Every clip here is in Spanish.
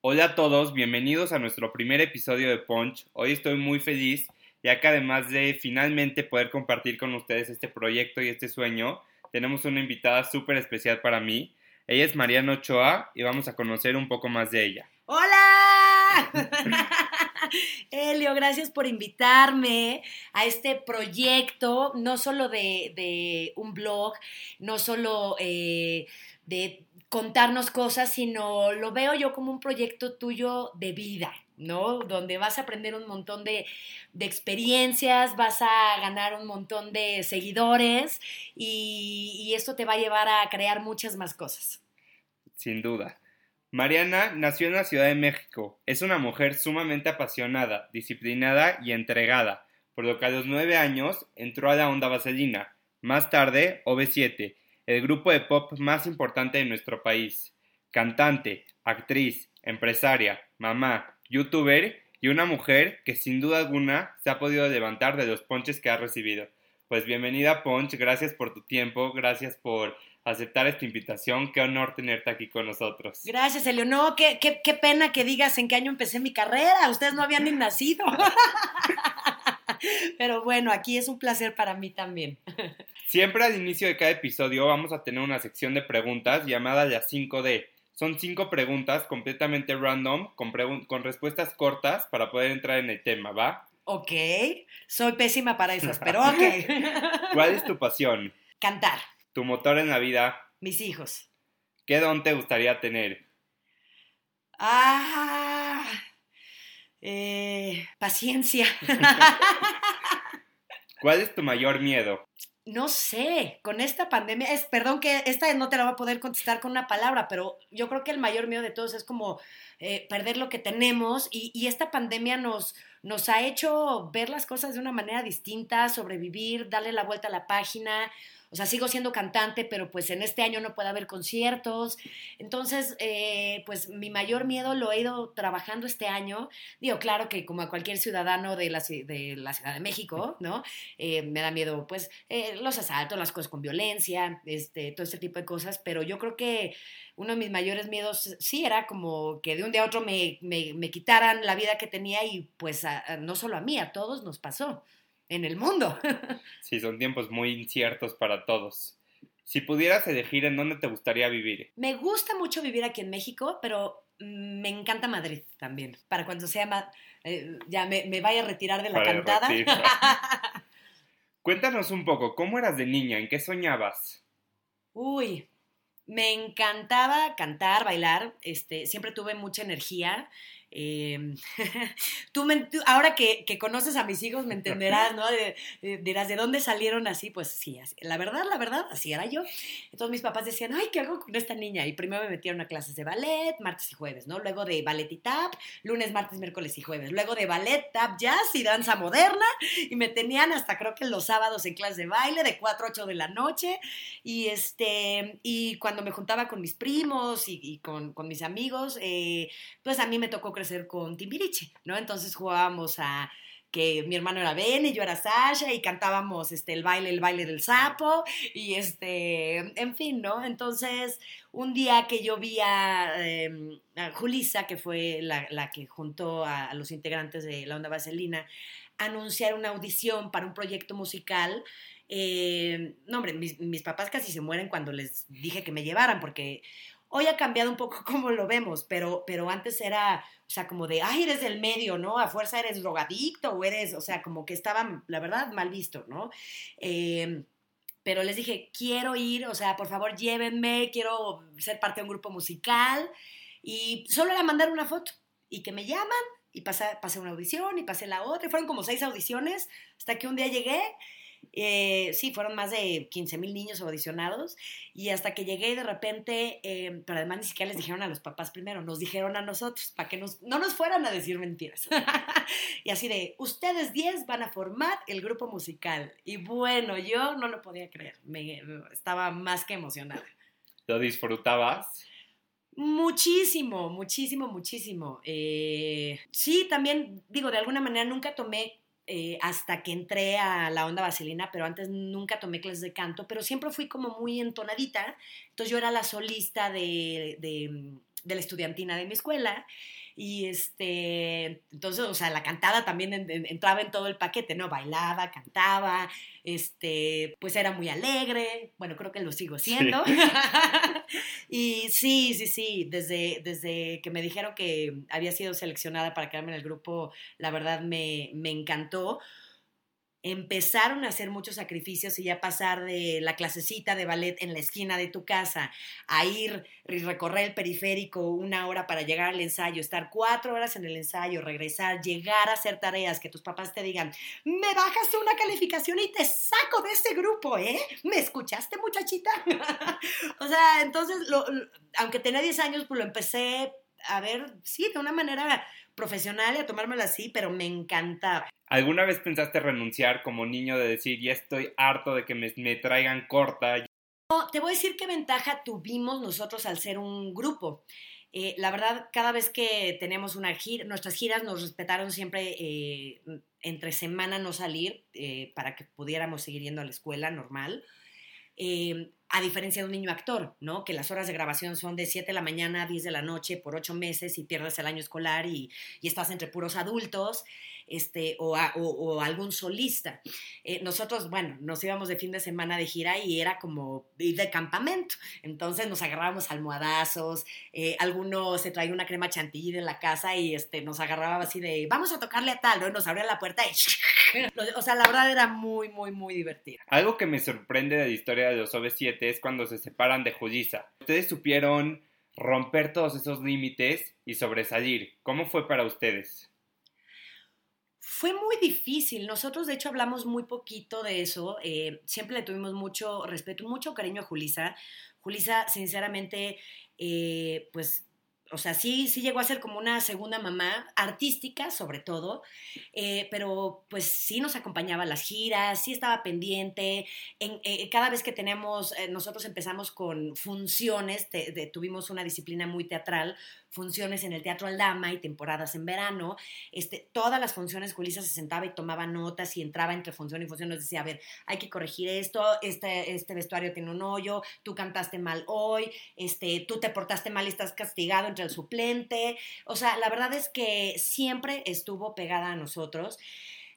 Hola a todos, bienvenidos a nuestro primer episodio de Punch. Hoy estoy muy feliz ya que además de finalmente poder compartir con ustedes este proyecto y este sueño, tenemos una invitada súper especial para mí. Ella es Mariana Ochoa y vamos a conocer un poco más de ella. ¡Hola! Elio, gracias por invitarme a este proyecto, no solo de, un blog, no solo eh, de contarnos cosas, sino lo veo yo como un proyecto tuyo de vida, ¿no? Donde vas a aprender un montón de, experiencias, vas a ganar un montón de seguidores y, y esto te va a llevar a crear muchas más cosas. Sin duda. Mariana nació en la Ciudad de México. Es una mujer sumamente apasionada, disciplinada y entregada, por lo que a los nueve años entró a la Onda Vaselina. Más tarde, OV7, el grupo de pop más importante de nuestro país. Cantante, actriz, empresaria, mamá, youtuber y una mujer que sin duda alguna se ha podido levantar de los ponches que ha recibido. Pues bienvenida Ponch, gracias por tu tiempo, gracias por aceptar esta invitación, qué honor tenerte aquí con nosotros. Gracias, Eleonor, qué, qué, qué pena que digas en qué año empecé mi carrera, ustedes no habían ni nacido. Pero bueno, aquí es un placer para mí también. Siempre al inicio de cada episodio vamos a tener una sección de preguntas llamada la 5D. Son cinco preguntas completamente random, con, con respuestas cortas para poder entrar en el tema, ¿va? Ok, soy pésima para esas, pero ok. ¿Cuál es tu pasión? Cantar. ¿Tu motor en la vida? Mis hijos. ¿Qué don te gustaría tener? Ah, eh, paciencia. ¿Cuál es tu mayor miedo? No sé, con esta pandemia, es, perdón que esta no te la voy a poder contestar con una palabra, pero yo creo que el mayor miedo de todos es como eh, perder lo que tenemos y, y, esta pandemia nos, nos ha hecho ver las cosas de una manera distinta, sobrevivir, darle la vuelta a la página o sea, sigo siendo cantante, pero pues en este año no puede haber conciertos. Entonces, eh, pues mi mayor miedo lo he ido trabajando este año. Digo, claro que como a cualquier ciudadano de la, de la Ciudad de México, ¿no? Eh, me da miedo, pues, eh, los asaltos, las cosas con violencia, este, todo este tipo de cosas, pero yo creo que uno de mis mayores miedos sí era como que de un día a otro me, me, quitaran la vida que tenía y pues no solo a mí, a todos nos pasó en el mundo. sí, son tiempos muy inciertos para todos. Si pudieras elegir en dónde te gustaría vivir. Me gusta mucho vivir aquí en México, pero me encanta Madrid también. Para cuando sea eh, ya me, vaya a retirar de la cantada. Cuéntanos un poco, ¿cómo eras de niña? ¿En qué soñabas? Uy, me encantaba cantar, bailar. Este, siempre tuve mucha energía. Em, tú, ahora que, conoces a mis hijos me entenderás, ¿no? dirás, ¿de dónde salieron así? Pues sí, la verdad, la verdad, así era yo. Entonces mis papás decían, ay, ¿qué hago con esta niña? Y primero me metieron a clases de ballet, martes y jueves, ¿no? Luego de ballet y tap, lunes, martes, miércoles y jueves. Luego de ballet, tap, jazz y danza moderna. Y me tenían hasta creo que los sábados en clase de baile, de 4 a 8 de la noche. Y, este, y cuando me juntaba con mis primos y, con, mis amigos, eh, pues a mí me tocó con Timbiriche, ¿no? Entonces jugábamos a que mi hermano era Ben y yo era Sasha y cantábamos este, el baile, el baile del sapo y este, en fin, ¿no? Entonces, un día que yo vi a, em, Julisa, que fue la, que juntó a, los integrantes de la Onda Vaselina, anunciar una audición para un proyecto musical, eh, no, hombre, mis, mis, papás casi se mueren cuando les dije que me llevaran, porque Hoy ha cambiado un poco como lo vemos, pero, pero antes era, o sea, como de, ay, eres del medio, ¿no? A fuerza eres drogadicto o eres, o sea, como que estaba, la verdad, mal visto, ¿no? Em, pero les dije, quiero ir, o sea, por favor, llévenme, quiero ser parte de un grupo musical. Y solo era mandar una foto y que me llaman y pasé, pasé una audición y pasé la otra. Y fueron como seis audiciones hasta que un día llegué Eh, sí, fueron más de 15 mil niños audicionados y hasta que llegué de repente, eh, pero además ni siquiera les dijeron a los papás primero, nos dijeron a nosotros para que nos, no nos fueran a decir mentiras. y así de, ustedes 10 van a formar el grupo musical. Y bueno, yo no lo podía creer, me, estaba más que emocionada. ¿Lo disfrutabas? Muchísimo, muchísimo, muchísimo. Eh, sí, también digo, de alguna manera nunca tomé eh, hasta que entré a la onda vaselina, pero antes nunca tomé clases de canto, pero siempre fui como muy entonadita. Entonces yo era la solista de, de la estudiantina de mi escuela y este, entonces, o sea, la cantada también entraba en todo el paquete, ¿no? Bailaba, cantaba, este, pues era muy alegre, bueno, creo que lo sigo siendo. y sí, sí, sí, desde, desde que me dijeron que había sido seleccionada para quedarme en el grupo, la verdad me, me encantó empezaron a hacer muchos sacrificios y ya pasar de la clasecita de ballet en la esquina de tu casa a ir y recorrer el periférico una hora para llegar al ensayo, estar cuatro horas en el ensayo, regresar, llegar a hacer tareas, que tus papás te digan, me bajas una calificación y te saco de ese grupo, ¿eh? ¿Me escuchaste muchachita? o sea, entonces, aunque tenía 10 años, pues lo empecé a ver, sí, de una manera profesional y a tomármelo así, pero me encantaba. ¿Alguna vez pensaste renunciar como niño de decir, ya estoy harto de que me, traigan corta? No, te voy a decir qué ventaja tuvimos nosotros al ser un grupo. Eh, la verdad, cada vez que tenemos una gira, nuestras giras nos respetaron siempre eh, entre semana no salir eh, para que pudiéramos seguir yendo a la escuela normal a diferencia de un niño actor, ¿no? Que las horas de grabación son de 7 de la mañana a 10 de la noche por 8 meses y pierdes el año escolar y, y estás entre puros adultos este, o, algún solista. Eh, nosotros, bueno, nos íbamos de fin de semana de gira y era como ir de campamento. Entonces nos agarrábamos almohadazos, eh, alguno se traía una crema chantilly de la casa y este, nos agarraba así de, vamos a tocarle a tal, ¿no? Nos abría la puerta y... o sea, la verdad era muy, muy, muy divertido. Algo que me sorprende de la historia de los OV7 es cuando se separan de Julissa. Ustedes supieron romper todos esos límites y sobresalir. ¿Cómo fue para ustedes? Fue muy difícil. Nosotros, de hecho, hablamos muy poquito de eso. Eh, siempre le tuvimos mucho respeto, mucho cariño a Julisa. Julisa, sinceramente, eh, pues o sea, sí, sí llegó a ser como una segunda mamá, artística sobre todo, eh, pero pues sí nos acompañaba a las giras, sí estaba pendiente. En, cada vez que tenemos, eh, nosotros empezamos con funciones, tuvimos una disciplina muy teatral, funciones en el Teatro Aldama y temporadas en verano. Este, todas las funciones, Julissa se sentaba y tomaba notas y entraba entre función y función, nos decía, a ver, hay que corregir esto, este, este vestuario tiene un hoyo, tú cantaste mal hoy, este, tú te portaste mal y estás castigado el suplente. O sea, la verdad es que siempre estuvo pegada a nosotros.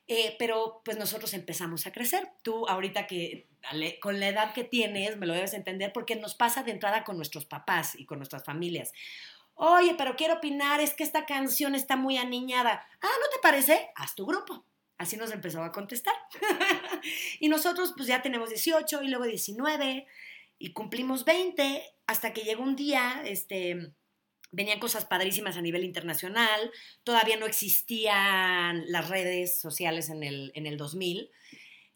Eh, pero pues nosotros empezamos a crecer. Tú ahorita que con la edad que tienes, me lo debes entender, porque nos pasa de entrada con nuestros papás y con nuestras familias. Oye, pero quiero opinar, es que esta canción está muy aniñada. Ah, ¿no te parece? Haz tu grupo. Así nos empezó a contestar. y nosotros pues ya tenemos 18 y luego 19 y cumplimos 20 hasta que llegó un día, este, venían cosas padrísimas a nivel internacional, todavía no existían las redes sociales en el, en el 2000.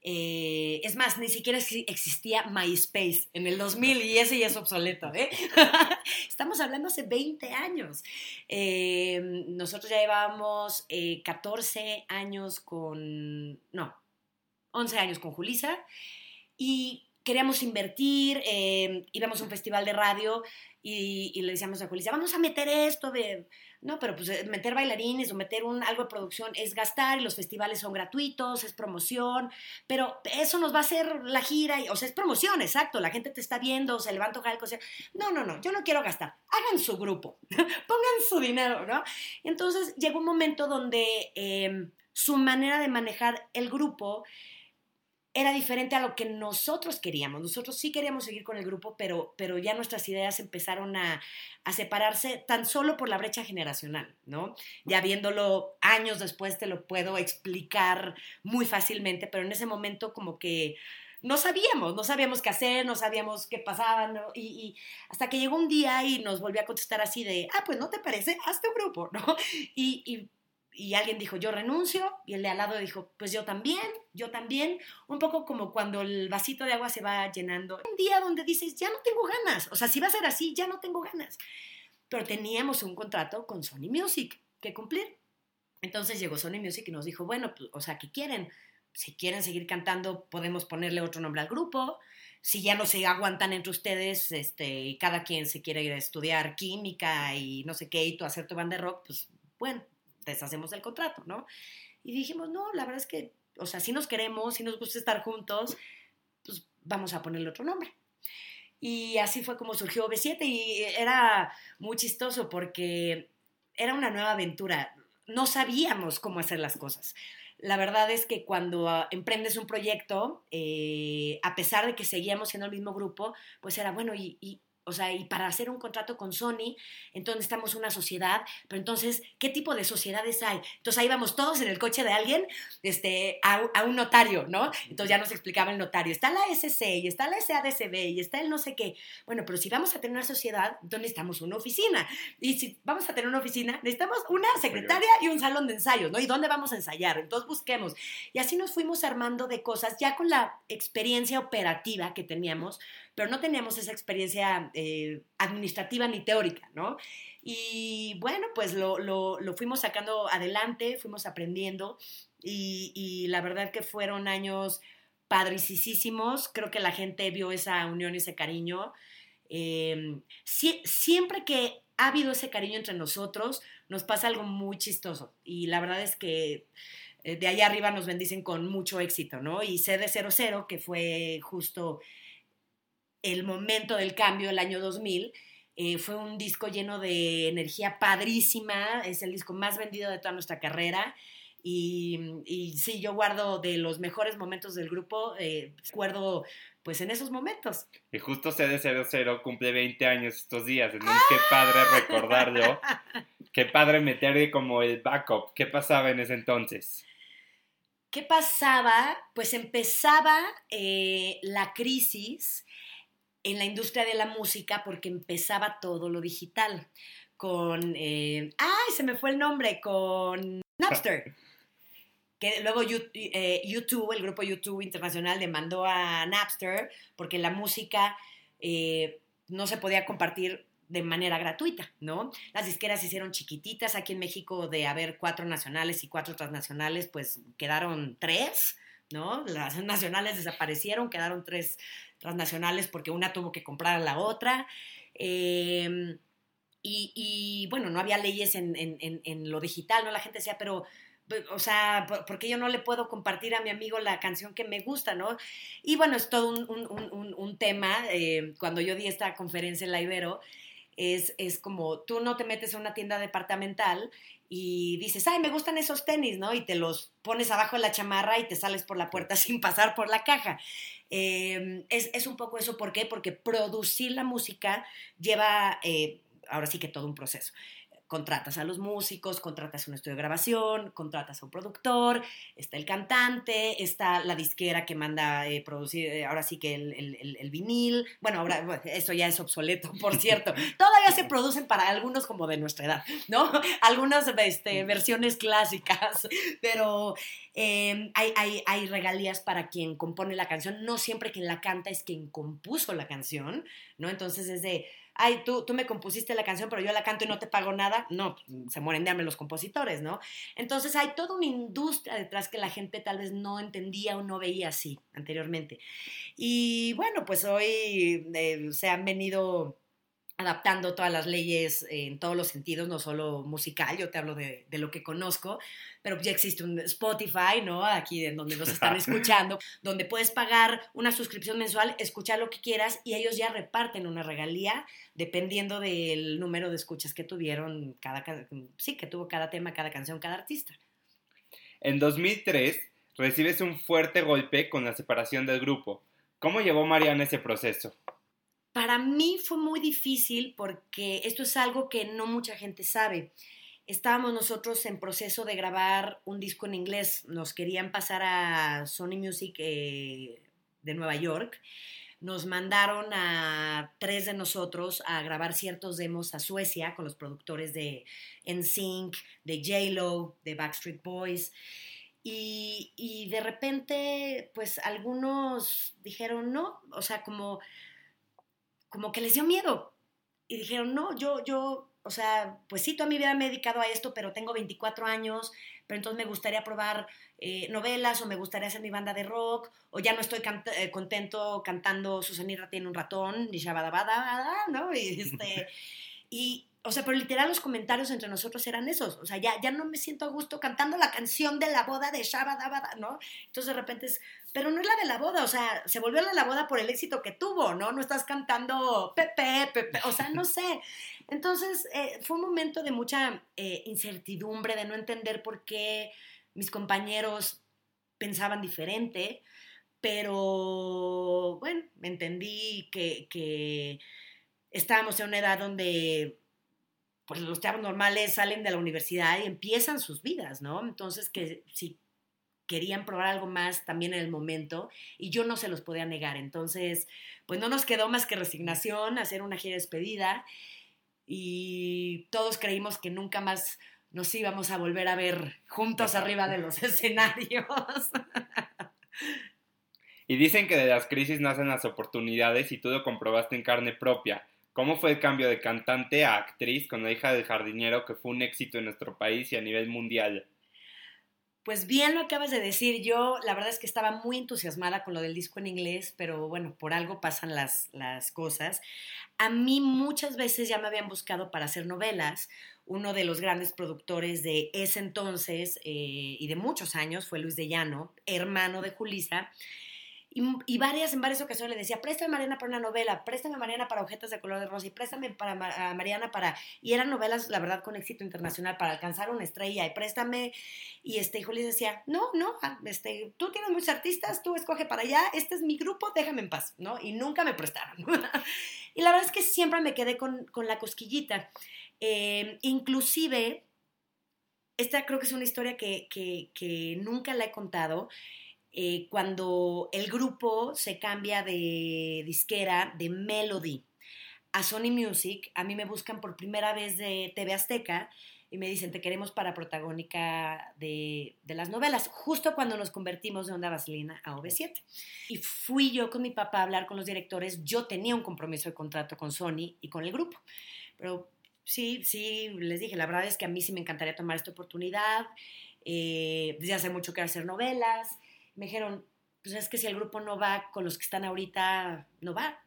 Eh, es más, ni siquiera existía MySpace en el 2000 y ese ya es obsoleto. ¿eh? Estamos hablando hace 20 años. Eh, nosotros ya llevábamos 14 años con, no, 11 años con Julisa y queríamos invertir, íbamos a un festival de radio y, le decíamos a Julissa, vamos a meter esto de, no, pero pues eh, meter bailarines o meter un, algo de producción es gastar y los festivales son gratuitos, es promoción, pero eso nos va a hacer la gira, y, o sea, es promoción, exacto, la gente te está viendo, se levanta algo, no, no, no, yo no quiero gastar, hagan su grupo, pongan su dinero, ¿no? Entonces llegó un momento donde em, su manera de manejar el grupo era diferente a lo que nosotros queríamos. Nosotros sí queríamos seguir con el grupo, pero, pero ya nuestras ideas empezaron a, separarse tan solo por la brecha generacional, ¿no? Ya viéndolo años después te lo puedo explicar muy fácilmente, pero en ese momento como que no sabíamos, no sabíamos qué hacer, no sabíamos qué pasaba, ¿no? y, hasta que llegó un día y nos volvió a contestar así de, ah, pues no te parece, hazte un grupo, ¿no? Y, y alguien dijo, yo renuncio, y el de al lado dijo, pues yo también, yo también, un poco como cuando el vasito de agua se va llenando. Un día donde dices, ya no tengo ganas, o sea, si va a ser así, ya no tengo ganas. Pero teníamos un contrato con Sony Music que cumplir. Entonces llegó Sony Music y nos dijo, bueno, pues, o sea, ¿qué quieren? Si quieren seguir cantando, podemos ponerle otro nombre al grupo. Si ya no se aguantan entre ustedes, este, y cada quien se quiere ir a estudiar química y no sé qué, y tú hacer tu banda de rock, pues bueno, deshacemos el contrato, ¿no? Y dijimos, no, la verdad es que, o sea, si nos queremos, si nos gusta estar juntos, pues vamos a ponerle otro nombre. Y así fue como surgió B7 y era muy chistoso porque era una nueva aventura. No sabíamos cómo hacer las cosas. La verdad es que cuando ah, emprendes un proyecto, eh, a pesar de que seguíamos siendo el mismo grupo, pues era bueno, y, o sea, y para hacer un contrato con Sony, entonces estamos una sociedad, pero entonces, ¿qué tipo de sociedades hay? Entonces ahí vamos todos en el coche de alguien este, a, un notario, ¿no? Entonces ya nos explicaba el notario, está la SC y está la SADCB y está el no sé qué. Bueno, pero si vamos a tener una sociedad, entonces necesitamos una oficina. Y si vamos a tener una oficina, necesitamos una secretaria y un salón de ensayos, ¿no? ¿Y dónde vamos a ensayar? Entonces busquemos. Y así nos fuimos armando de cosas, ya con la experiencia operativa que teníamos, pero no teníamos esa experiencia eh, administrativa ni teórica, ¿no? Y bueno, pues lo, fuimos sacando adelante, fuimos aprendiendo y, la verdad que fueron años padricísimos, creo que la gente vio esa unión ese cariño. Em, siempre que ha habido ese cariño entre nosotros, nos pasa algo muy chistoso y la verdad es que eh, de allá arriba nos bendicen con mucho éxito, ¿no? Y CD00, que fue justo el momento del cambio, el año 2000, eh, fue un disco lleno de energía padrísima, es el disco más vendido de toda nuestra carrera. Y, y sí, yo guardo de los mejores momentos del grupo, eh, recuerdo pues en esos momentos. Y justo CD00 cumple 20 años estos días, entonces qué padre recordarlo, qué padre meterle como el backup, ¿qué pasaba en ese entonces? ¿Qué pasaba? Pues empezaba eh, la crisis en la industria de la música porque empezaba todo lo digital. Con, eh, ¡ay! Se me fue el nombre, con Napster. Que luego eh, YouTube, el grupo YouTube Internacional, demandó a Napster porque la música eh, no se podía compartir de manera gratuita, ¿no? Las disqueras se hicieron chiquititas. Aquí en México, de haber cuatro nacionales y cuatro transnacionales, pues quedaron tres, ¿no? Las nacionales desaparecieron, quedaron tres transnacionales porque una tuvo que comprar a la otra. Em, y, bueno, no había leyes en, lo digital, ¿no? La gente decía, pero, o sea, ¿por, qué yo no le puedo compartir a mi amigo la canción que me gusta, ¿no? Y bueno, es todo un, tema. Eh, cuando yo di esta conferencia en la Ibero, es, es, como tú no te metes a una tienda departamental y dices, ay, me gustan esos tenis, ¿no? Y te los pones abajo de la chamarra y te sales por la puerta sin pasar por la caja. Em, es, un poco eso, ¿por qué? Porque producir la música lleva, eh, ahora sí que todo un proceso contratas a los músicos, contratas un estudio de grabación, contratas a un productor, está el cantante, está la disquera que manda eh, producir, eh, ahora sí que el, vinil, bueno, ahora eso ya es obsoleto, por cierto, todavía se producen para algunos como de nuestra edad, ¿no? Algunas este, versiones clásicas, pero em, hay, hay, hay regalías para quien compone la canción, no siempre quien la canta es quien compuso la canción, ¿no? Entonces es de ay, tú, tú me compusiste la canción, pero yo la canto y no te pago nada, no, se mueren de hambre los compositores, ¿no? Entonces hay toda una industria detrás que la gente tal vez no entendía o no veía así anteriormente. Y bueno, pues hoy eh, se han venido adaptando todas las leyes en todos los sentidos, no solo musical, yo te hablo de, lo que conozco, pero ya existe un Spotify, ¿no? Aquí en donde nos están escuchando, donde puedes pagar una suscripción mensual, escuchar lo que quieras y ellos ya reparten una regalía dependiendo del número de escuchas que tuvieron cada, sí, que tuvo cada tema, cada canción, cada artista. En 2003 recibes un fuerte golpe con la separación del grupo. ¿Cómo llevó Mariana ese proceso? Para mí fue muy difícil porque esto es algo que no mucha gente sabe. Estábamos nosotros en proceso de grabar un disco en inglés. Nos querían pasar a Sony Music eh, de Nueva York, nos mandaron a tres de nosotros a grabar ciertos demos a Suecia con los productores de NSYNC, de J-Lo, de Backstreet Boys. Y, y, de repente, pues algunos dijeron no, o sea, como, como que les dio miedo. Y dijeron, no, yo, yo, o sea, pues sí, toda mi vida me he dedicado a esto, pero tengo 24 años, pero entonces me gustaría probar eh, novelas o me gustaría hacer mi banda de rock, o ya no estoy eh, contento cantando Susanira tiene un ratón, ni Shabadabada, ¿no? Y, este, y, o sea, pero literal los comentarios entre nosotros eran esos, o sea, ya, ya no me siento a gusto cantando la canción de la boda de Shabadabada, ¿no? Entonces de repente es, pero no es la de la boda, o sea, se volvió la, la boda por el éxito que tuvo, ¿no? No estás cantando Pepe, Pepe, o sea, no sé. Entonces, eh, fue un momento de mucha eh, incertidumbre, de no entender por qué mis compañeros pensaban diferente, pero bueno, entendí que, que estábamos en una edad donde pues los chavos normales salen de la universidad y empiezan sus vidas, ¿no? Entonces, que si querían probar algo más también en el momento y yo no se los podía negar. Entonces, pues no nos quedó más que resignación, hacer una gira despedida y todos creímos que nunca más nos íbamos a volver a ver juntos arriba de los escenarios. Y dicen que de las crisis nacen las oportunidades y tú lo comprobaste en carne propia. ¿Cómo fue el cambio de cantante a actriz con la hija del jardinero que fue un éxito en nuestro país y a nivel mundial? Pues bien lo acabas de decir, yo la verdad es que estaba muy entusiasmada con lo del disco en inglés, pero bueno, por algo pasan las, las cosas. A mí muchas veces ya me habían buscado para hacer novelas. Uno de los grandes productores de ese entonces eh, y de muchos años fue Luis de Llano, hermano de Julisa. Y, varias, en varias ocasiones le decía, préstame Mariana para una novela, préstame Mariana para Objetos de Color de Rosa y préstame para Mariana para... Y eran novelas, la verdad, con éxito internacional para alcanzar una estrella y préstame. Y este hijo decía, no, no, ah, este, tú tienes muchos artistas, tú escoge para allá, este es mi grupo, déjame en paz, ¿no? Y nunca me prestaron. y la verdad es que siempre me quedé con, con la cosquillita. Eh, inclusive, esta creo que es una historia que, que nunca la he contado. Eh, cuando el grupo se cambia de disquera de Melody a Sony Music, a mí me buscan por primera vez de TV Azteca y me dicen, te queremos para protagónica de, de, las novelas, justo cuando nos convertimos de Onda Vaselina a OV7. Y fui yo con mi papá a hablar con los directores, yo tenía un compromiso de contrato con Sony y con el grupo, pero sí, sí, les dije, la verdad es que a mí sí me encantaría tomar esta oportunidad, eh, desde hace mucho quiero hacer novelas, me dijeron, pues es que si el grupo no va con los que están ahorita, no va.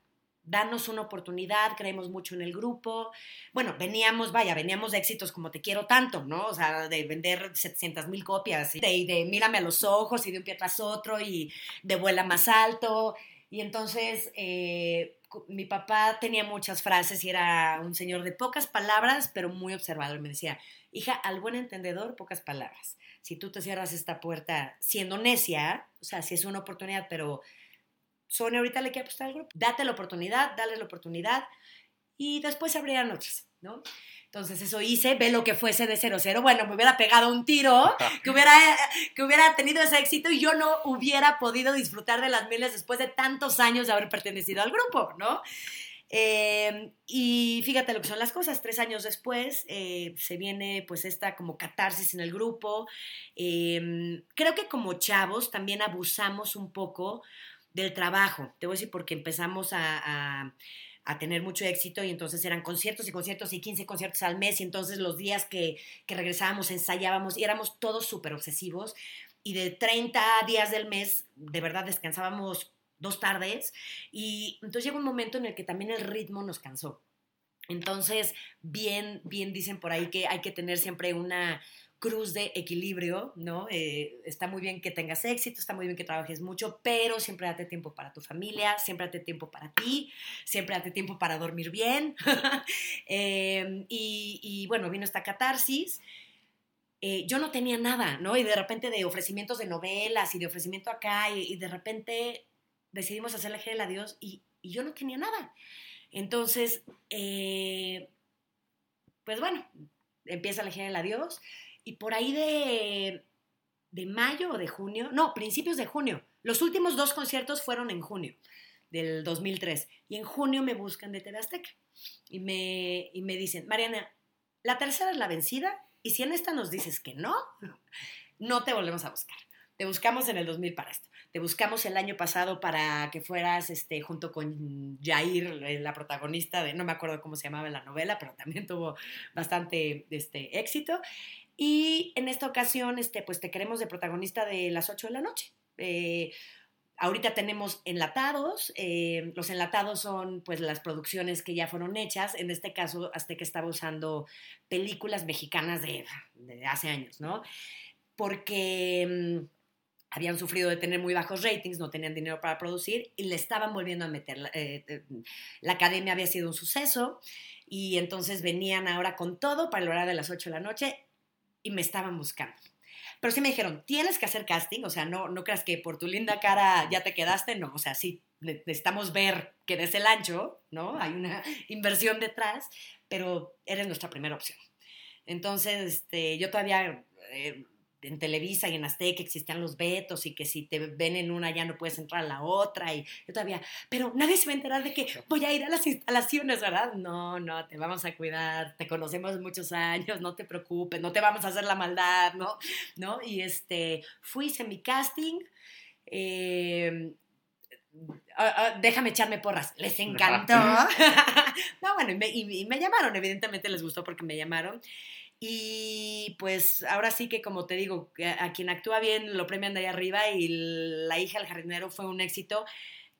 Danos una oportunidad, creemos mucho en el grupo. Bueno, veníamos, vaya, veníamos de éxitos como Te quiero tanto, ¿no? O sea, de vender 700 mil copias, y de, de, Mírame a los ojos y de un pie tras otro y de Vuela más alto. Y entonces eh, mi papá tenía muchas frases y era un señor de pocas palabras, pero muy observador. Me decía, hija, al buen entendedor, pocas palabras si tú te cierras esta puerta siendo necia, o sea, si es una oportunidad, pero Sony ahorita le quiere apostar al grupo, date la oportunidad, dale la oportunidad y después se abrirán otras, ¿no? Entonces eso hice, ve lo que fuese de 0-0, bueno, me hubiera pegado un tiro, que hubiera, que hubiera tenido ese éxito y yo no hubiera podido disfrutar de las miles después de tantos años de haber pertenecido al grupo, ¿no? Em, y fíjate lo que son las cosas, tres años después eh, se viene pues esta como catarsis en el grupo. Em, creo que como chavos también abusamos un poco del trabajo, te voy a decir porque empezamos a, a tener mucho éxito y entonces eran conciertos y conciertos y 15 conciertos al mes y entonces los días que, que regresábamos ensayábamos y éramos todos súper obsesivos y de 30 días del mes de verdad descansábamos dos tardes, y entonces llega un momento en el que también el ritmo nos cansó. Entonces, bien, bien dicen por ahí que hay que tener siempre una cruz de equilibrio, ¿no? Eh, está muy bien que tengas éxito, está muy bien que trabajes mucho, pero siempre date tiempo para tu familia, siempre date tiempo para ti, siempre date tiempo para dormir bien. Em, y, bueno, vino esta catarsis. Eh, yo no tenía nada, ¿no? Y de repente de ofrecimientos de novelas y de ofrecimiento acá, y de repente decidimos hacer la gira del adiós y, y yo no tenía nada. Entonces, eh, pues bueno, empieza la gira del adiós y por ahí de, de mayo o de junio, no, principios de junio, los últimos dos conciertos fueron en junio. del 2003. Y en junio me buscan de TV Azteca y me, y me dicen, Mariana, la tercera es la vencida y si en esta nos dices que no, no te volvemos a buscar. Te buscamos en el 2000 para esto. Te buscamos el año pasado para que fueras este, junto con Jair, eh, la protagonista de, no me acuerdo cómo se llamaba la novela, pero también tuvo bastante este, éxito. Y en esta ocasión, este, pues te queremos de protagonista de las 8 de la noche. Eh, ahorita tenemos enlatados. Eh, los enlatados son pues las producciones que ya fueron hechas. En este caso, Azteca estaba usando películas mexicanas de, de hace años, ¿no? Porque mm, habían sufrido de tener muy bajos ratings, no tenían dinero para producir y le estaban volviendo a meter. Eh, eh, la academia había sido un suceso y entonces venían ahora con todo para el horario de las 8 de la noche y me estaban buscando. Pero sí me dijeron, tienes que hacer casting, o sea, no, no creas que por tu linda cara ya te quedaste, no, o sea, sí, necesitamos ver que des el ancho, ¿no? Hay una inversión detrás, pero eres nuestra primera opción. Entonces, este, yo todavía... Eh, en Televisa y en Azteca existían los vetos y que si te ven en una ya no puedes entrar a la otra y yo todavía, pero nadie se va a enterar de que voy a ir a las instalaciones, ¿verdad? No, no, te vamos a cuidar, te conocemos muchos años, no te preocupes, no te vamos a hacer la maldad, ¿no? ¿No? Y este, fui, hice mi casting, eh, déjame echarme porras, les encantó. no, bueno, y me llamaron, evidentemente les gustó porque me llamaron. Y pues ahora sí que como te digo, a quien actúa bien lo premian de ahí arriba y la hija del jardinero fue un éxito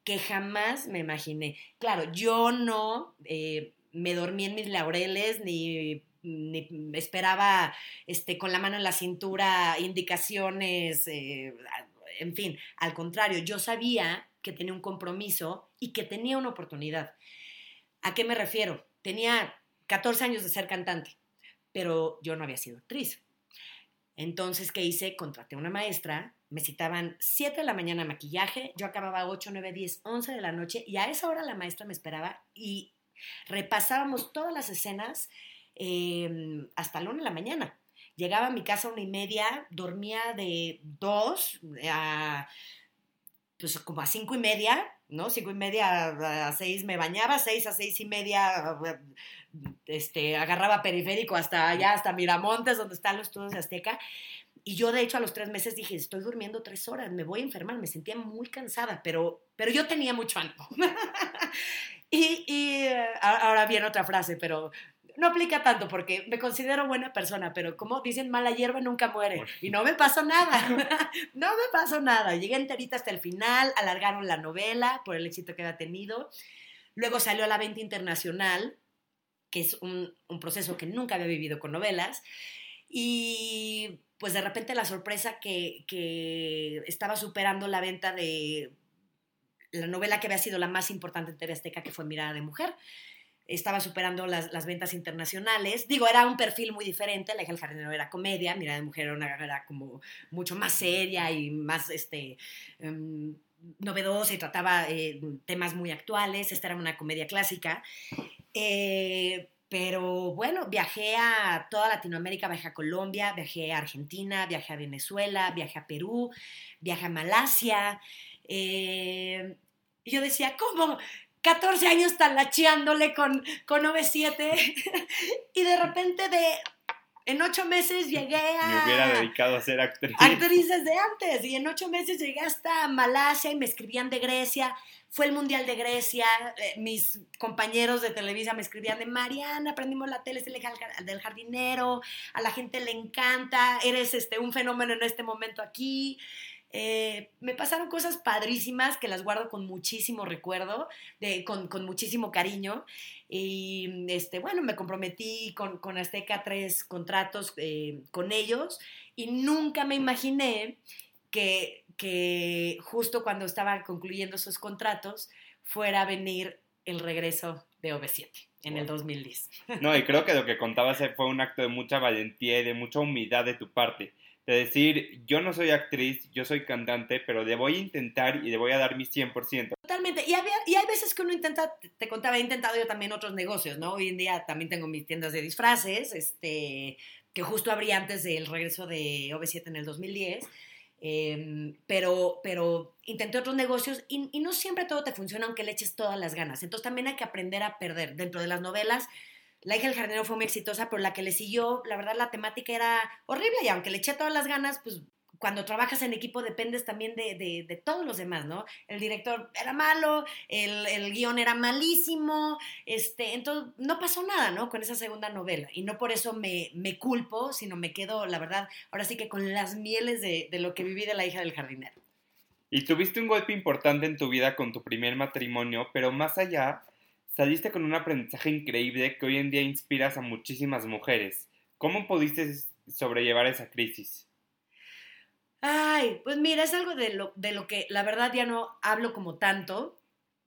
que jamás me imaginé. Claro, yo no eh, me dormí en mis laureles ni, ni, esperaba este, con la mano en la cintura indicaciones, eh, en fin, al contrario, yo sabía que tenía un compromiso y que tenía una oportunidad. ¿A qué me refiero? Tenía 14 años de ser cantante pero yo no había sido actriz. Entonces, ¿qué hice? Contraté una maestra, me citaban 7 de la mañana maquillaje, yo acababa 8, 9, 10, 11 de la noche y a esa hora la maestra me esperaba y repasábamos todas las escenas em, hasta la 1 de la mañana. Llegaba a mi casa a una y media, dormía de 2 a pues como a cinco y media, ¿no? Cinco y media a seis me bañaba, seis a seis y media este, agarraba periférico hasta allá, hasta Miramontes, donde están los estudios de Azteca. Y yo, de hecho, a los tres meses dije, estoy durmiendo tres horas, me voy a enfermar, me sentía muy cansada, pero, pero yo tenía mucho ánimo. y, y ahora viene otra frase, pero no aplica tanto porque me considero buena persona, pero como dicen, mala hierba nunca muere. Y no me pasó nada. no me pasó nada. Llegué enterita hasta el final, alargaron la novela por el éxito que había tenido. Luego salió a la venta internacional, que es un, proceso que nunca había vivido con novelas. Y pues de repente la sorpresa que, que estaba superando la venta de la novela que había sido la más importante en TV Azteca, que fue Mirada de Mujer estaba superando las, las, ventas internacionales. Digo, era un perfil muy diferente, La hija del jardinero era comedia, Mira de Mujer era, una, era como mucho más seria y más este, um, novedosa y trataba eh, temas muy actuales, esta era una comedia clásica. Eh, pero bueno, viajé a toda Latinoamérica, viajé a Colombia, viajé a Argentina, viajé a Venezuela, viajé a Perú, viajé a Malasia. Eh, yo decía, ¿cómo? 14 años talacheándole con, con 7 y de repente de en ocho meses llegué a... Me hubiera dedicado a ser actriz. Actriz desde antes. Y en ocho meses llegué hasta Malasia y me escribían de Grecia. Fue el Mundial de Grecia. Eh, mis compañeros de Televisa me escribían de Mariana, aprendimos la tele, del jardinero. A la gente le encanta. Eres este, un fenómeno en este momento aquí. Eh, me pasaron cosas padrísimas que las guardo con muchísimo recuerdo, de, con, con, muchísimo cariño. Y este, bueno, me comprometí con, con Azteca tres contratos eh, con ellos y nunca me imaginé que, que justo cuando estaba concluyendo esos contratos fuera a venir el regreso de OV7 en el 2010. No, y creo que lo que contabas fue un acto de mucha valentía y de mucha humildad de tu parte de decir, yo no soy actriz, yo soy cantante, pero le voy a intentar y le voy a dar mi 100%. Totalmente. Y, había, y hay veces que uno intenta, te contaba, he intentado yo también otros negocios, ¿no? Hoy en día también tengo mis tiendas de disfraces, este, que justo abrí antes del regreso de OV7 en el 2010. Em, pero, pero intenté otros negocios y, y, no siempre todo te funciona aunque le eches todas las ganas. Entonces también hay que aprender a perder. Dentro de las novelas, La hija del jardinero fue muy exitosa, pero la que le siguió, la verdad la temática era horrible y aunque le eché todas las ganas, pues cuando trabajas en equipo dependes también de, de, de, todos los demás, ¿no? El director era malo, el, el, guion era malísimo, este, entonces no pasó nada, ¿no? Con esa segunda novela. Y no por eso me, me culpo, sino me quedo, la verdad, ahora sí que con las mieles de, de lo que viví de la hija del jardinero. Y tuviste un golpe importante en tu vida con tu primer matrimonio, pero más allá, saliste con un aprendizaje increíble que hoy en día inspiras a muchísimas mujeres. ¿Cómo pudiste sobrellevar esa crisis? Ay, pues mira, es algo de lo, de lo que la verdad ya no hablo como tanto,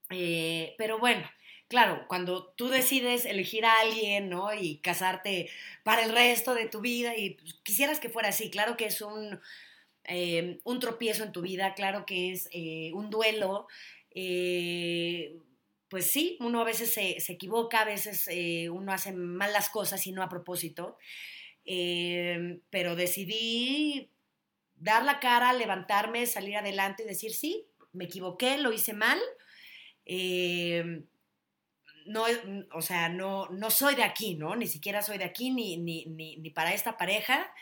eh, pero bueno, claro, cuando tú decides elegir a alguien, ¿no? Y casarte para el resto de tu vida y pues, quisieras que fuera así, claro que es un, eh, un tropiezo en tu vida, claro que es eh, un duelo. Pues sí, uno a veces se, se equivoca, a veces eh, uno hace mal las cosas y no a propósito, pero decidí dar la cara, levantarme, salir adelante y decir, sí, me equivoqué, lo hice mal. Eh, no, o sea, no, no soy de aquí, ¿no? Ni siquiera soy de aquí, ni, ni, ni, ni, para esta pareja.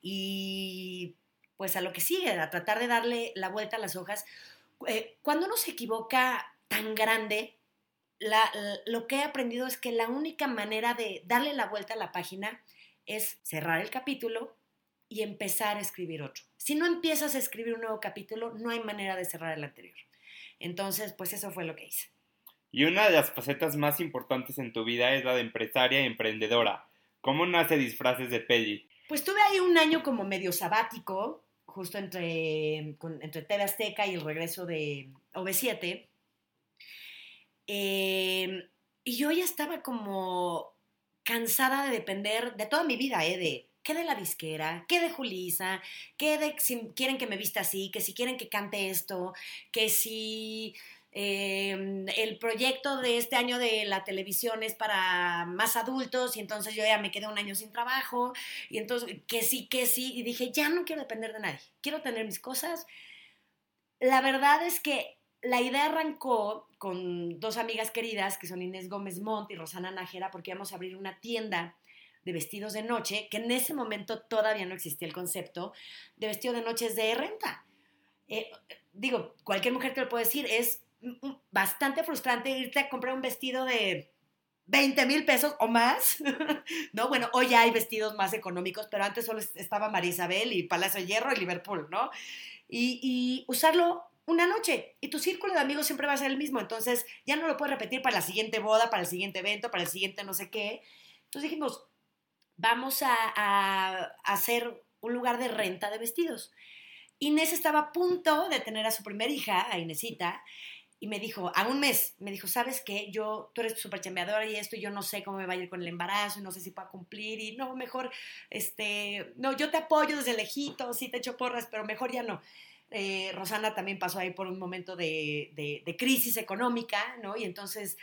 Y pues a lo que sigue, a tratar de darle la vuelta a las hojas. Eh, cuando uno se equivoca tan grande, la, lo que he aprendido es que la única manera de darle la vuelta a la página es cerrar el capítulo y empezar a escribir otro. Si no empiezas a escribir un nuevo capítulo, no hay manera de cerrar el anterior. Entonces, pues eso fue lo que hice. Y una de las facetas más importantes en tu vida es la de empresaria y emprendedora. ¿Cómo nace Disfraces de Peli? Pues tuve ahí un año como medio sabático, justo entre, entre TV Azteca y el regreso de OV7. Eh, y yo ya estaba como cansada de depender de toda mi vida, ¿eh? De ¿Qué de la disquera? ¿Qué de Julisa? ¿Qué de si quieren que me vista así? ¿Que si quieren que cante esto? ¿Que si eh, el proyecto de este año de la televisión es para más adultos y entonces yo ya me quedé un año sin trabajo y entonces que sí, que sí? Y dije, ya no quiero depender de nadie, quiero tener mis cosas. La verdad es que la idea arrancó con dos amigas queridas que son Inés Gómez Montt y Rosana Najera porque íbamos a abrir una tienda de vestidos de noche, que en ese momento todavía no existía el concepto de vestido de noche de renta. Eh, digo, cualquier mujer te lo puede decir, es bastante frustrante irte a comprar un vestido de 20 mil pesos o más, ¿no? Bueno, hoy ya hay vestidos más económicos, pero antes solo estaba María Isabel y Palacio Hierro y Liverpool, ¿no? Y, usarlo una noche y tu círculo de amigos siempre va a ser el mismo, entonces ya no lo puedes repetir para la siguiente boda, para el siguiente evento, para el siguiente no sé qué. Entonces dijimos, vamos a, hacer un lugar de renta de vestidos. Inés estaba a punto de tener a su primera hija, a Inesita, y me dijo, a un mes, me dicho, ¿sabes qué? Yo, tú eres súper chambeadora y esto, y yo no sé cómo me va a ir con el embarazo, y no sé si puedo cumplir, y no, mejor, este, no, yo te apoyo desde lejito, sí te echo porras, pero mejor ya no. Eh, Rosana también pasó ahí por un momento de, crisis económica, ¿no? Y entonces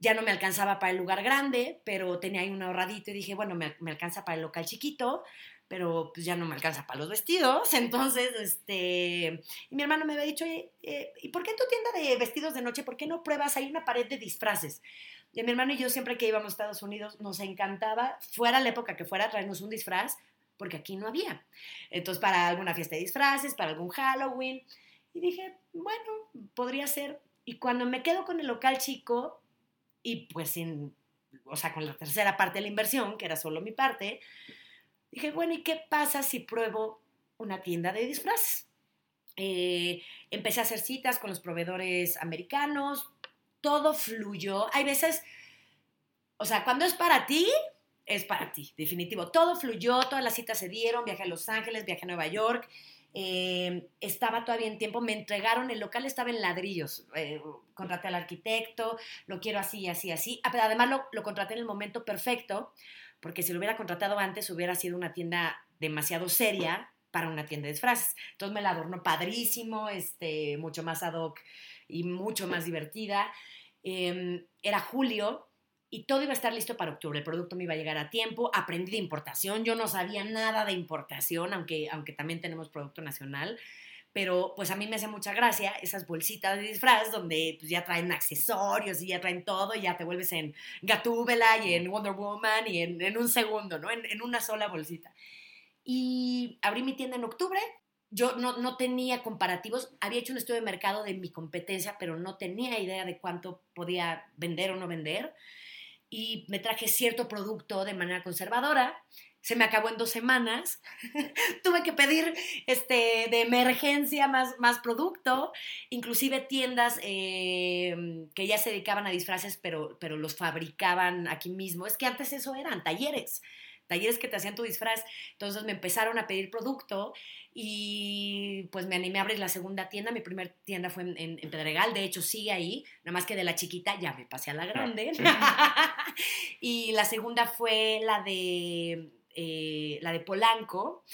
ya no me alcanzaba para el lugar grande, pero tenía ahí un ahorradito y dije, bueno, me, me, alcanza para el local chiquito, pero pues ya no me alcanza para los vestidos. Entonces, este, y mi hermano me había dicho, eh, ¿y por qué en tu tienda de vestidos de noche, por qué no pruebas? Hay una pared de disfraces. Y mi hermano y yo siempre que íbamos a Estados Unidos nos encantaba, fuera la época que fuera, traernos un disfraz, porque aquí no había. Entonces, para alguna fiesta de disfraces, para algún Halloween. Y dije, bueno, podría ser. Y cuando me quedo con el local chico, y pues sin, o sea, con la tercera parte de la inversión, que era solo mi parte, dije, bueno, ¿y qué pasa si pruebo una tienda de disfraces? Eh, empecé a hacer citas con los proveedores americanos, todo fluyó. Hay veces, o sea, cuando es para ti, es para ti, definitivo. Todo fluyó, todas las citas se dieron, viajé a Los Ángeles, viajé a Nueva York, eh, estaba todavía en tiempo, me entregaron, el local estaba en ladrillos, eh, contraté al arquitecto, lo quiero así, así, así. Ah, además lo, lo, contraté en el momento perfecto, porque si lo hubiera contratado antes hubiera sido una tienda demasiado seria para una tienda de disfraces. Entonces me la adornó padrísimo, este, mucho más ad hoc y mucho más divertida. Eh, era julio, y todo iba a estar listo para octubre. El producto me iba a llegar a tiempo. Aprendí de importación. Yo no sabía nada de importación, aunque, aunque también tenemos producto nacional. Pero pues a mí me hace mucha gracia esas bolsitas de disfraz donde pues, ya traen accesorios y ya traen todo y ya te vuelves en Gatúbela y en Wonder Woman y en, en un segundo, ¿no? En, en, una sola bolsita. Y abrí mi tienda en octubre. Yo no, no tenía comparativos. Había hecho un estudio de mercado de mi competencia, pero no tenía idea de cuánto podía vender o no vender y me traje cierto producto de manera conservadora. Se me acabó en dos semanas. Tuve que pedir este, de emergencia más, más producto. Inclusive tiendas eh, que ya se dedicaban a disfraces, pero, pero los fabricaban aquí mismo. Es que antes eso eran talleres talleres que te hacían tu disfraz. Entonces me empezaron a pedir producto y pues me animé a abrir la segunda tienda. Mi primera tienda fue en, Pedregal, de hecho sigue ahí, nada más que de la chiquita ya me pasé a la grande. y la segunda fue la de, eh, la de Polanco.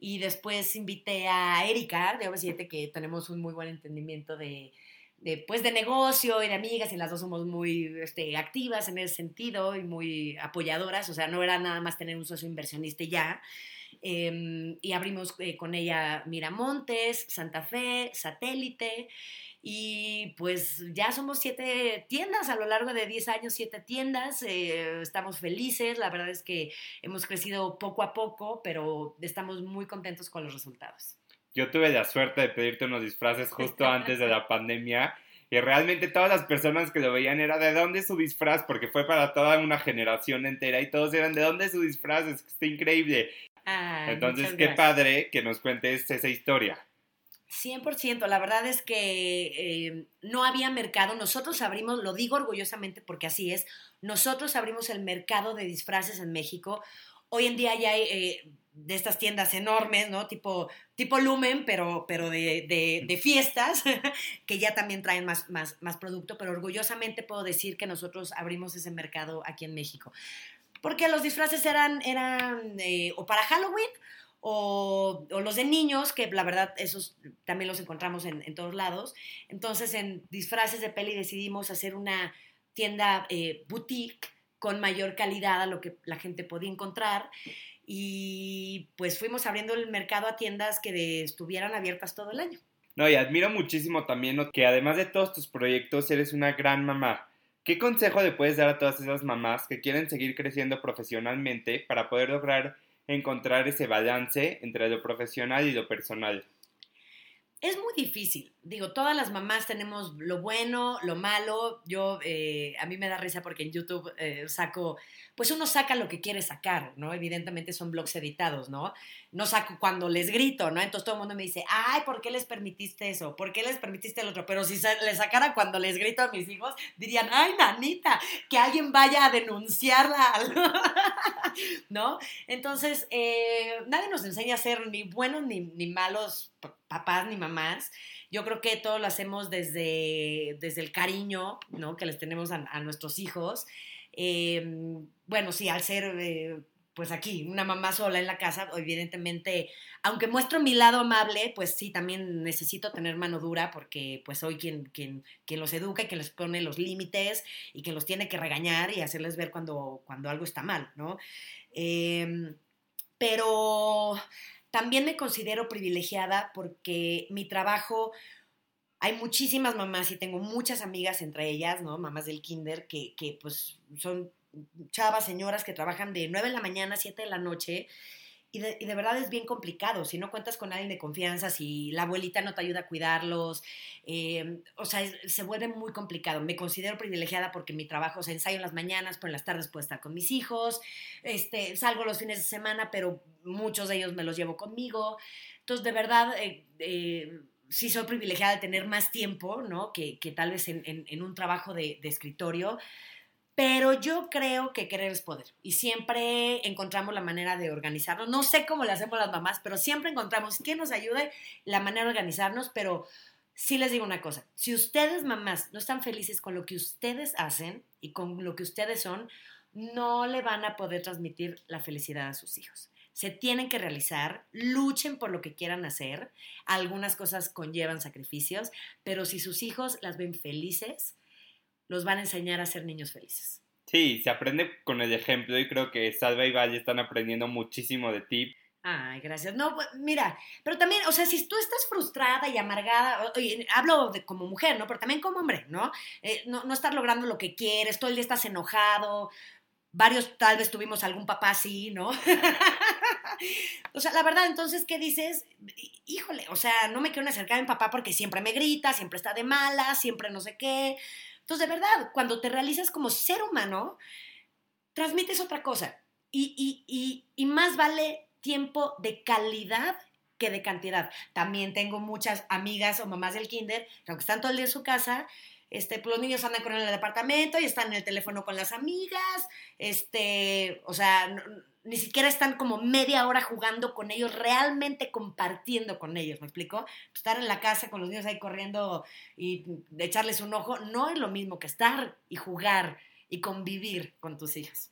Y después invité a Erika de OV7, que tenemos un muy buen entendimiento de, de, pues, de negocio y de amigas, y las dos somos muy este, activas en ese sentido y muy apoyadoras. O sea, no era nada más tener un socio inversionista ya. Em, y abrimos eh, con ella Miramontes, Santa Fe, Satélite. Y pues ya somos siete tiendas a lo largo de 10 años, siete tiendas. Eh, estamos felices, la verdad es que hemos crecido poco a poco, pero estamos muy contentos con los resultados. Yo tuve la suerte de pedirte unos disfraces justo antes de la pandemia y realmente todas las personas que lo veían era de dónde es su disfraz, porque fue para toda una generación entera y todos eran de dónde es su disfraz, es que está increíble. Entonces, qué padre que nos cuentes esa historia. 100%, la verdad es que eh, no había mercado, nosotros abrimos, lo digo orgullosamente porque así es, nosotros abrimos el mercado de disfraces en México. Hoy en día ya hay eh, de estas tiendas enormes, ¿no? Tipo, tipo Lumen, pero, pero de, de, fiestas, que ya también traen más, más, más producto, pero orgullosamente puedo decir que nosotros abrimos ese mercado aquí en México porque los disfraces eran, eran eh, o para Halloween o, los de niños, que la verdad esos también los encontramos en, todos lados. Entonces en disfraces de peli decidimos hacer una tienda eh, boutique con mayor calidad a lo que la gente podía encontrar. Y pues fuimos abriendo el mercado a tiendas que estuvieran abiertas todo el año. No, y admiro muchísimo también que además de todos tus proyectos eres una gran mamá. ¿Qué consejo le puedes dar a todas esas mamás que quieren seguir creciendo profesionalmente para poder lograr encontrar ese balance entre lo profesional y lo personal? Es muy difícil. Digo, todas las mamás tenemos lo bueno, lo malo. Yo, eh, a mí me da risa porque en YouTube eh, saco pues uno saca lo que quiere sacar, ¿no? Evidentemente son blogs editados, ¿no? No saco cuando les grito, ¿no? Entonces todo el mundo me dice, ay, ¿por qué les permitiste eso? ¿Por qué les permitiste el otro? Pero si les sacara cuando les grito a mis hijos, dirían, ay, nanita, que alguien vaya a denunciarla, ¿no? Entonces, eh, nadie nos enseña a ser ni buenos ni, ni malos papás ni mamás. Yo creo que todo lo hacemos desde, desde el cariño, ¿no? Que les tenemos a, nuestros hijos. Em, bueno, sí, al ser, eh, pues aquí, una mamá sola en la casa, evidentemente, aunque muestro mi lado amable, pues sí, también necesito tener mano dura porque pues soy quien, quien, quien los educa y que les pone los límites y que los tiene que regañar y hacerles ver cuando, cuando algo está mal, ¿no? Em, pero también me considero privilegiada porque mi trabajo hay muchísimas mamás y tengo muchas amigas entre ellas, ¿no? Mamás del kinder que, que pues son chavas, señoras que trabajan de 9 de la mañana a 7 de la noche y de, y de, verdad es bien complicado. Si no cuentas con alguien de confianza, si la abuelita no te ayuda a cuidarlos, eh, o sea, se vuelve muy complicado. Me considero privilegiada porque mi trabajo, o sea, ensayo en las mañanas, pero en las tardes puedo estar con mis hijos, este, salgo los fines de semana, pero muchos de ellos me los llevo conmigo. Entonces, de verdad, eh, eh, sí soy privilegiada de tener más tiempo, ¿no? Que, que tal vez en, en, un trabajo de, de, escritorio. Pero yo creo que querer es poder. Y siempre encontramos la manera de organizarnos. No sé cómo le hacemos las mamás, pero siempre encontramos quién nos ayude, la manera de organizarnos. Pero sí les digo una cosa. Si ustedes, mamás, no están felices con lo que ustedes hacen y con lo que ustedes son, no le van a poder transmitir la felicidad a sus hijos se tienen que realizar, luchen por lo que quieran hacer. Algunas cosas conllevan sacrificios, pero si sus hijos las ven felices, los van a enseñar a ser niños felices. Sí, se aprende con el ejemplo y creo que Salva y Valle están aprendiendo muchísimo de ti. Ay, gracias. No, pues, mira, pero también, o sea, si tú estás frustrada y amargada, oye, hablo de como mujer, ¿no? Pero también como hombre, ¿no? Eh, no, no estar logrando lo que quieres, todo el día estás enojado, varios tal vez tuvimos algún papá así, ¿no? o sea, la verdad, entonces, ¿qué dices? Híjole, o sea, no me quiero acercar a mi papá porque siempre me grita, siempre está de mala, siempre no sé qué. Entonces, de verdad, cuando te realizas como ser humano, transmites otra cosa. Y, más vale tiempo de calidad que de cantidad. También tengo muchas amigas o mamás del kinder que aunque están todo el día en su casa, este, pues los niños andan con el departamento y están en el teléfono con las amigas, este, o sea, ni siquiera están como media hora jugando con ellos, realmente compartiendo con ellos, ¿me explico? Estar en la casa con los niños ahí corriendo y echarles un ojo no es lo mismo que estar y jugar y convivir con tus hijos.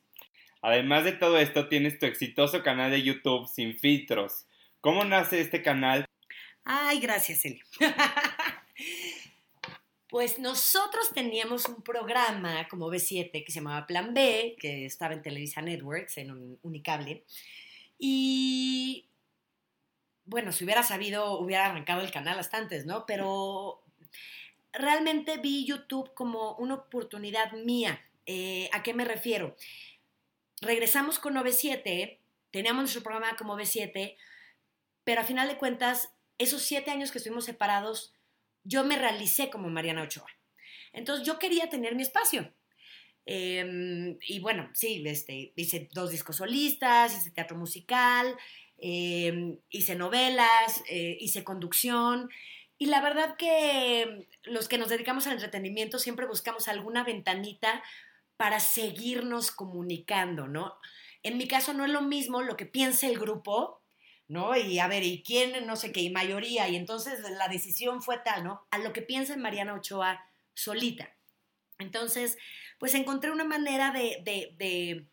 Además de todo esto, tienes tu exitoso canal de YouTube Sin Filtros. ¿Cómo nace este canal? Ay, gracias, Eli. Pues nosotros teníamos un programa como B7 que se llamaba Plan B, que estaba en Televisa Networks, en un Unicable. Y bueno, si hubiera sabido, hubiera arrancado el canal hasta antes, ¿no? Pero realmente vi YouTube como una oportunidad mía. Eh, ¿A qué me refiero? Regresamos con 97, teníamos nuestro programa como B7, pero a final de cuentas, esos siete años que estuvimos separados, yo me realicé como Mariana Ochoa. Entonces yo quería tener mi espacio. Em, y bueno, sí, este, hice dos discos solistas, hice teatro musical, em, hice novelas, eh, hice conducción. Y la verdad que los que nos dedicamos al entretenimiento siempre buscamos alguna ventanita para seguirnos comunicando, ¿no? En mi caso no es lo mismo lo que piensa el grupo ¿no? Y a ver, ¿y quién? No sé qué, y mayoría, y entonces la decisión fue tal, ¿no? A lo que piensa Mariana Ochoa solita. Entonces, pues encontré una manera de,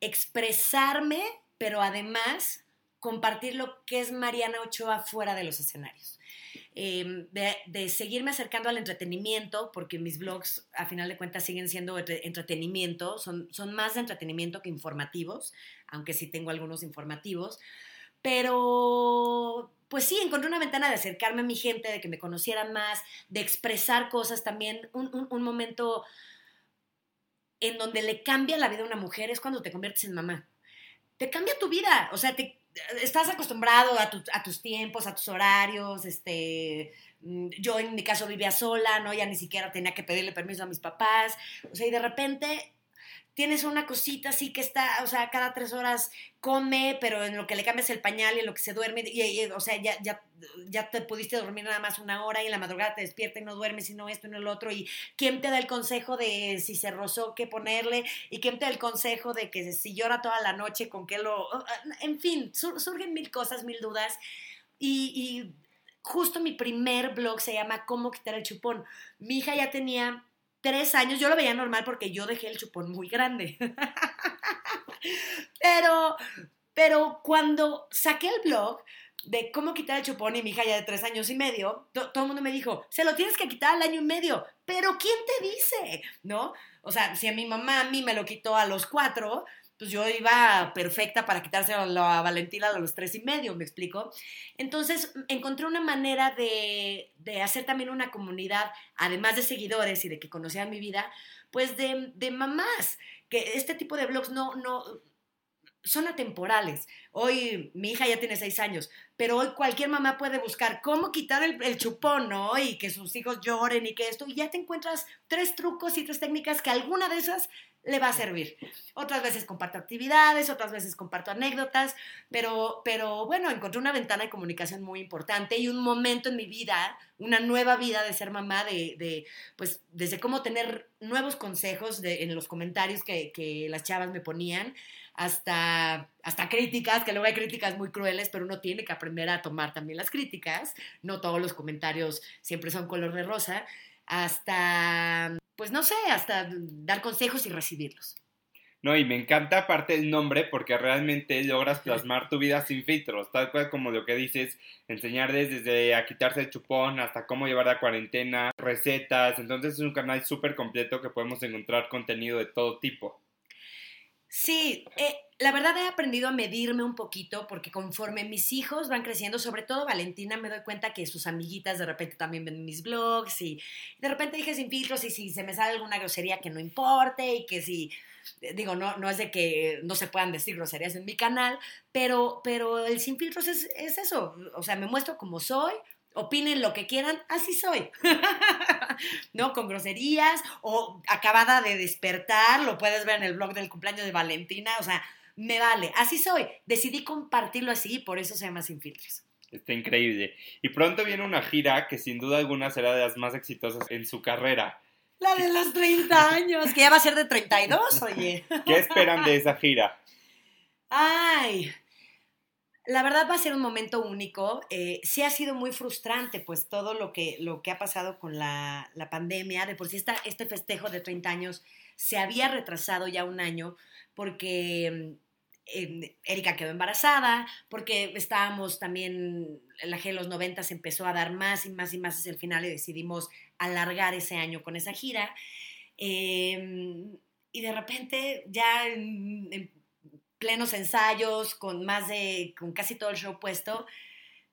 expresarme, pero además compartir lo que es Mariana Ochoa fuera de los escenarios. Em, de, seguirme acercando al entretenimiento, porque mis blogs a final de cuentas siguen siendo entretenimiento, son, son más de entretenimiento que informativos, aunque sí tengo algunos informativos, pero, pues sí, encontré una ventana de acercarme a mi gente, de que me conocieran más, de expresar cosas también. Un, momento en donde le cambia la vida a una mujer es cuando te conviertes en mamá. Te cambia tu vida, o sea, te, estás acostumbrado a, a, tus tiempos, a tus horarios, este, mm, yo en mi caso vivía sola, ¿no? Ya ni siquiera tenía que pedirle permiso a mis papás, o sea, y de repente tienes una cosita así que está, o sea, cada tres horas come, pero en lo que le cambias el pañal y en lo que se duerme, y, o sea, ya, ya, ya te pudiste dormir nada más una hora y en la madrugada te despierta y no duermes y no esto y no el otro, y quién te da el consejo de si se rozó, qué ponerle, y quién te da el consejo de que si llora toda la noche, con qué lo... En fin, surgen mil cosas, mil dudas, y, y justo mi primer blog se llama ¿Cómo quitar el chupón? Mi hija ya tenía tres años, yo lo veía normal porque yo dejé el chupón muy grande. pero, pero cuando saqué el blog de cómo quitar el chupón y mi hija ya de tres años y medio, todo el mundo me dijo, se lo tienes que quitar al año y medio. Pero ¿quién te dice? ¿No? O sea, si a mi mamá a mí me lo quitó a los cuatro, pues yo iba perfecta para quitarse a Valentina a los tres y medio, ¿me explico? Entonces encontré una manera de, hacer también una comunidad, además de seguidores y de que conocían mi vida, pues de, de mamás, que este tipo de blogs no, no, son atemporales. Hoy mi hija ya tiene seis años, pero hoy cualquier mamá puede buscar cómo quitar el, el, chupón, ¿no? Y que sus hijos lloren y que esto, y ya te encuentras tres trucos y tres técnicas que alguna de esas le va a servir. Otras veces comparto actividades, otras veces comparto anécdotas, pero, pero bueno, encontré una ventana de comunicación muy importante y un momento en mi vida, una nueva vida de ser mamá, de, pues desde cómo tener nuevos consejos en los comentarios que, que las chavas me ponían, hasta, hasta críticas, que luego hay críticas muy crueles, pero uno tiene que aprender a tomar también las críticas, no todos los comentarios siempre son color de rosa, hasta pues no sé, hasta dar consejos y recibirlos. No, y me encanta aparte el nombre porque realmente logras plasmar tu vida sin filtros, tal cual como lo que dices, enseñar desde a quitarse el chupón hasta cómo llevar la cuarentena, recetas, entonces es un canal súper completo que podemos encontrar contenido de todo tipo. Sí, eh, la verdad he aprendido a medirme un poquito porque conforme mis hijos van creciendo, sobre todo Valentina, me doy cuenta que sus amiguitas de repente también ven mis blogs y de repente dije sin filtros y si se me sale alguna grosería que no importe y que si, eh, digo, no, no es de que no se puedan decir groserías en mi canal, pero, pero el sin filtros es, es eso, o sea, me muestro como soy, opinen lo que quieran, así soy. ¿No? Con groserías o acabada de despertar, lo puedes ver en el blog del cumpleaños de Valentina, o sea, me vale, así soy. Decidí compartirlo así y por eso se llama Sin Filtros. Está increíble. Y pronto viene una gira que sin duda alguna será de las más exitosas en su carrera. La de los 30 años, que ya va a ser de 32, oye. ¿Qué esperan de esa gira? Ay, la verdad va a ser un momento único. Eh, sí ha sido muy frustrante, pues todo lo que, lo que ha pasado con la, la pandemia. De por sí esta, este festejo de 30 años se había retrasado ya un año porque eh, Erika quedó embarazada, porque estábamos también, la G de los 90 se empezó a dar más y más y más hacia el final y decidimos alargar ese año con esa gira. Eh, y de repente ya en plenos ensayos, con más de, con casi todo el show puesto,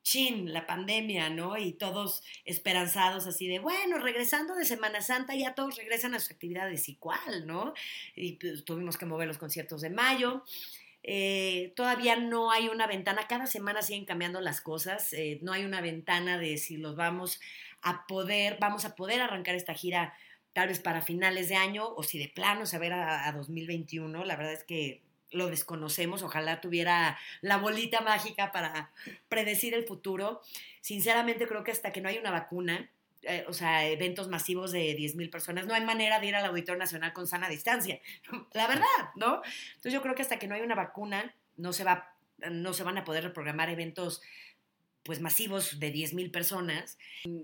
chin, la pandemia, ¿no? Y todos esperanzados así de, bueno, regresando de Semana Santa, ya todos regresan a sus actividades igual, ¿no? Y pues, tuvimos que mover los conciertos de mayo. Eh, todavía no hay una ventana, cada semana siguen cambiando las cosas, eh, no hay una ventana de si los vamos a poder, vamos a poder arrancar esta gira tal vez para finales de año o si de plano se a, a 2021, la verdad es que lo desconocemos, ojalá tuviera la bolita mágica para predecir el futuro. Sinceramente creo que hasta que no hay una vacuna, eh, o sea, eventos masivos de 10.000 personas, no hay manera de ir al Auditorio Nacional con sana distancia, la verdad, ¿no? Entonces yo creo que hasta que no hay una vacuna, no se, va, no se van a poder reprogramar eventos pues masivos de 10.000 personas.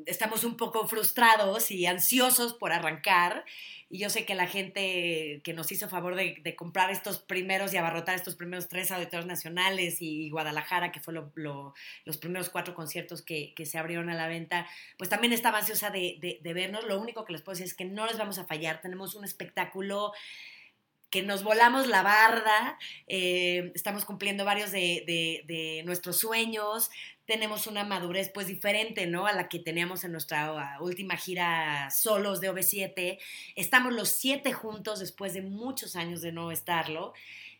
Estamos un poco frustrados y ansiosos por arrancar y yo sé que la gente que nos hizo favor de, comprar estos primeros y abarrotar estos primeros tres auditorios nacionales y Guadalajara, que fue los primeros cuatro conciertos que, se abrieron a la venta, pues también estaba ansiosa de, de vernos. Lo único que les puedo decir es que no les vamos a fallar. Tenemos un espectáculo que nos volamos la barda, eh, estamos cumpliendo varios de, nuestros sueños, tenemos una madurez pues diferente, ¿no? A la que teníamos en nuestra última gira solos de OV7. Estamos los siete juntos después de muchos años de no estarlo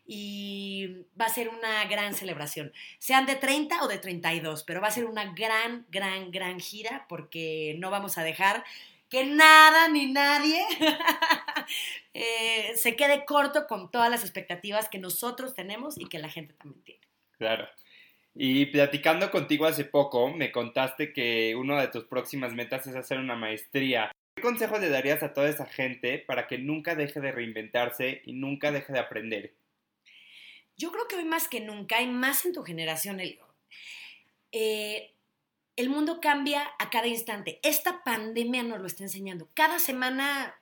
y va a ser una gran celebración. Sean de 30 o de 32, pero va a ser una gran, gran, gran gira porque no vamos a dejar que nada ni nadie eh, se quede corto con todas las expectativas que nosotros tenemos y que la gente también tiene. Claro. Y platicando contigo hace poco, me contaste que una de tus próximas metas es hacer una maestría. ¿Qué consejo le darías a toda esa gente para que nunca deje de reinventarse y nunca deje de aprender? Yo creo que hoy más que nunca, hay más en tu generación, el, eh, el mundo cambia a cada instante. Esta pandemia nos lo está enseñando. Cada semana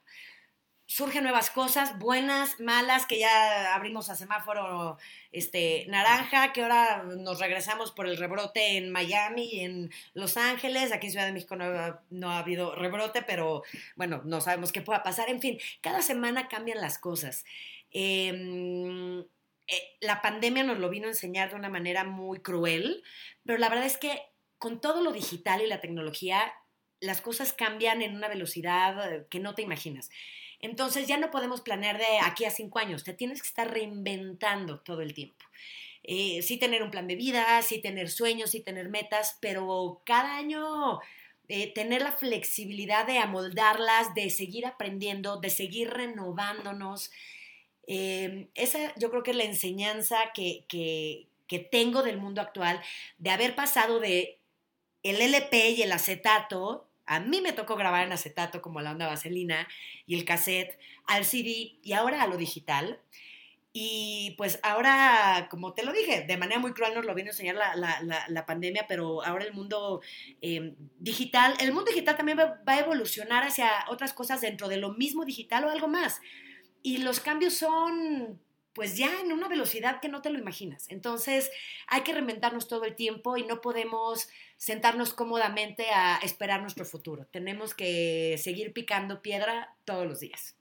surgen nuevas cosas, buenas, malas, que ya abrimos a semáforo este, naranja, que ahora nos regresamos por el rebrote en Miami, en Los Ángeles, aquí en Ciudad de México no, ha habido rebrote, pero bueno, no sabemos qué pueda pasar. En fin, cada semana cambian las cosas. Em, eh, la pandemia nos lo vino a enseñar de una manera muy cruel, pero la verdad es que con todo lo digital y la tecnología, las cosas cambian en una velocidad que no te imaginas. Entonces ya no podemos planear de aquí a cinco años, te tienes que estar reinventando todo el tiempo. Eh, sí tener un plan de vida, sí tener sueños, sí tener metas, pero cada año eh, tener la flexibilidad de amoldarlas, de seguir aprendiendo, de seguir renovándonos. esa yo creo que es la enseñanza que, que tengo del mundo actual, de haber pasado de el LP y el acetato, a mí me tocó grabar en acetato como la onda vaselina y el cassette, al CD y ahora a lo digital. Y pues ahora, como te lo dije, de manera muy cruel nos lo vino a enseñar la, pandemia, pero ahora el mundo em, digital, el mundo digital también va, va, a evolucionar hacia otras cosas dentro de lo mismo digital o algo más. Y los cambios son pues ya en una velocidad que no te lo imaginas. Entonces hay que reinventarnos todo el tiempo y no podemos sentarnos cómodamente a esperar nuestro futuro. Tenemos que seguir picando piedra todos los días.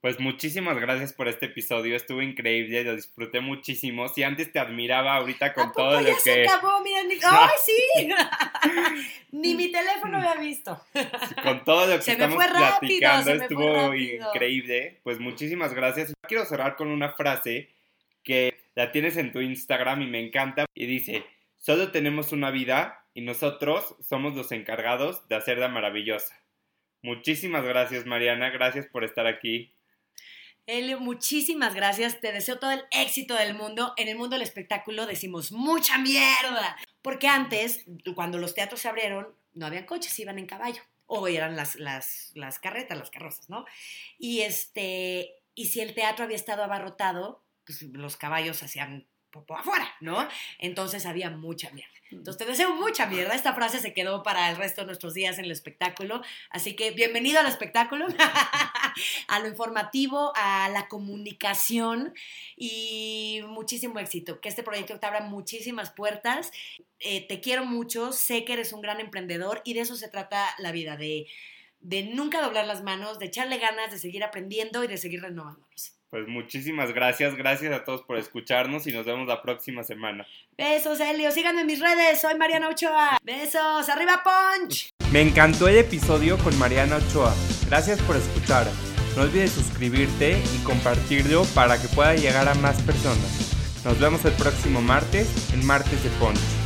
Pues muchísimas gracias por este episodio, estuvo increíble, lo disfruté muchísimo. Si antes te admiraba, ahorita con todo lo que... acabó, mira, ni... ¡Ay, sí! ni mi teléfono había visto. con todo lo que Se me estamos fue rápido, platicando, me estuvo increíble. Pues muchísimas gracias. Quiero cerrar con una frase que la tienes en tu Instagram y me encanta. Y dice, solo tenemos una vida y nosotros somos los encargados de hacerla maravillosa. Muchísimas gracias, Mariana. Gracias por estar aquí. Elio, muchísimas gracias. Te deseo todo el éxito del mundo. En el mundo del espectáculo decimos mucha mierda. Porque antes, cuando los teatros se abrieron, no habían coches, iban en caballo. O eran las, las, las carretas, las carrozas, ¿no? Y, este, y si el teatro había estado abarrotado, pues los caballos hacían popo afuera, ¿no? Entonces había mucha mierda. Entonces te deseo mucha mierda. Esta frase se quedó para el resto de nuestros días en el espectáculo. Así que bienvenido al espectáculo, a lo informativo, a la comunicación y muchísimo éxito. Que este proyecto te abra muchísimas puertas. Eh, te quiero mucho, sé que eres un gran emprendedor y de eso se trata la vida, de, de nunca doblar las manos, de echarle ganas, de seguir aprendiendo y de seguir renovándonos. Pues muchísimas gracias, gracias a todos por escucharnos y nos vemos la próxima semana. Besos, Elio. Síganme en mis redes. Soy Mariana Ochoa. Besos. ¡Arriba, Punch! Me encantó el episodio con Mariana Ochoa. Gracias por escuchar. No olvides suscribirte y compartirlo para que pueda llegar a más personas. Nos vemos el próximo martes, el martes de Punch.